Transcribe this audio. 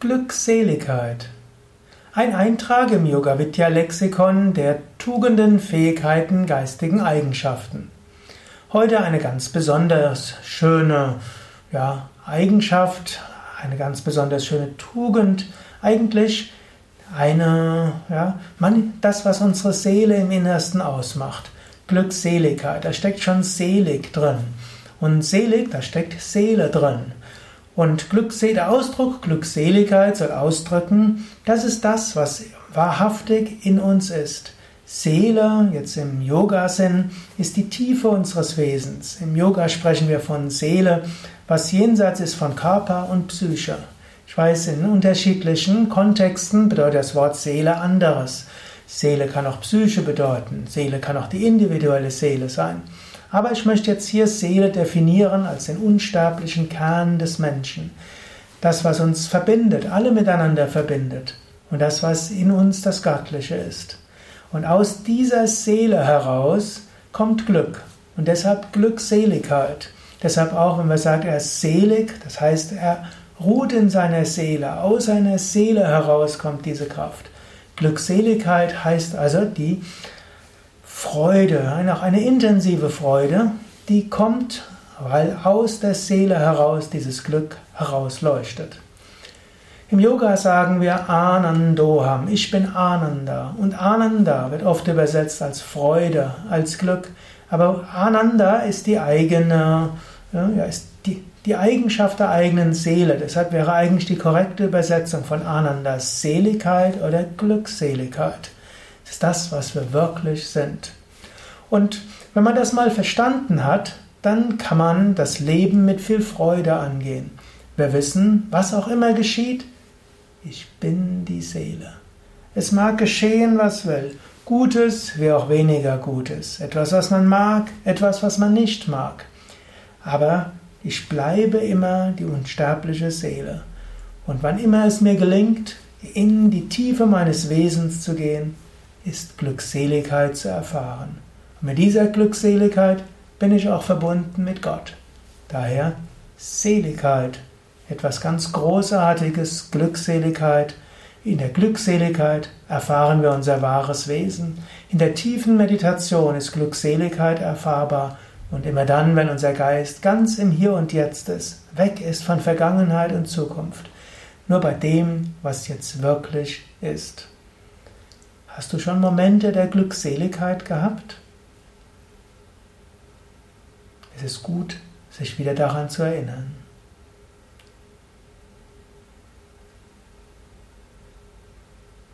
Glückseligkeit. Ein Eintrag im Yoga Vidya Lexikon der Tugenden, Fähigkeiten, geistigen Eigenschaften. Heute eine ganz besonders schöne ja, Eigenschaft, eine ganz besonders schöne Tugend, eigentlich eine, ja, man, das, was unsere Seele im Innersten ausmacht. Glückseligkeit, da steckt schon selig drin. Und selig, da steckt Seele drin. Und der Ausdruck Glückseligkeit soll ausdrücken, das ist das, was wahrhaftig in uns ist. Seele, jetzt im Yoga-Sinn, ist die Tiefe unseres Wesens. Im Yoga sprechen wir von Seele, was jenseits ist von Körper und Psyche. Ich weiß, in unterschiedlichen Kontexten bedeutet das Wort Seele anderes. Seele kann auch Psyche bedeuten, Seele kann auch die individuelle Seele sein. Aber ich möchte jetzt hier Seele definieren als den unsterblichen Kern des Menschen. Das, was uns verbindet, alle miteinander verbindet. Und das, was in uns das Göttliche ist. Und aus dieser Seele heraus kommt Glück. Und deshalb Glückseligkeit. Deshalb auch, wenn wir sagen, er ist selig, das heißt, er ruht in seiner Seele. Aus seiner Seele heraus kommt diese Kraft. Glückseligkeit heißt also die Freude, auch eine intensive Freude, die kommt, weil aus der Seele heraus dieses Glück herausleuchtet. Im Yoga sagen wir Anandoham, ich bin Ananda. Und Ananda wird oft übersetzt als Freude, als Glück. Aber Ananda ist die eigene, ja, ist die, die Eigenschaft der eigenen Seele. Deshalb wäre eigentlich die korrekte Übersetzung von Ananda Seligkeit oder Glückseligkeit. Ist das, was wir wirklich sind. Und wenn man das mal verstanden hat, dann kann man das Leben mit viel Freude angehen. Wir wissen, was auch immer geschieht, ich bin die Seele. Es mag geschehen, was will. Gutes wie auch weniger Gutes. Etwas, was man mag, etwas, was man nicht mag. Aber ich bleibe immer die unsterbliche Seele. Und wann immer es mir gelingt, in die Tiefe meines Wesens zu gehen, ist Glückseligkeit zu erfahren. Und mit dieser Glückseligkeit bin ich auch verbunden mit Gott. Daher Seligkeit, etwas ganz Großartiges, Glückseligkeit. In der Glückseligkeit erfahren wir unser wahres Wesen. In der tiefen Meditation ist Glückseligkeit erfahrbar. Und immer dann, wenn unser Geist ganz im Hier und Jetzt ist, weg ist von Vergangenheit und Zukunft. Nur bei dem, was jetzt wirklich ist. Hast du schon Momente der Glückseligkeit gehabt? Es ist gut, sich wieder daran zu erinnern.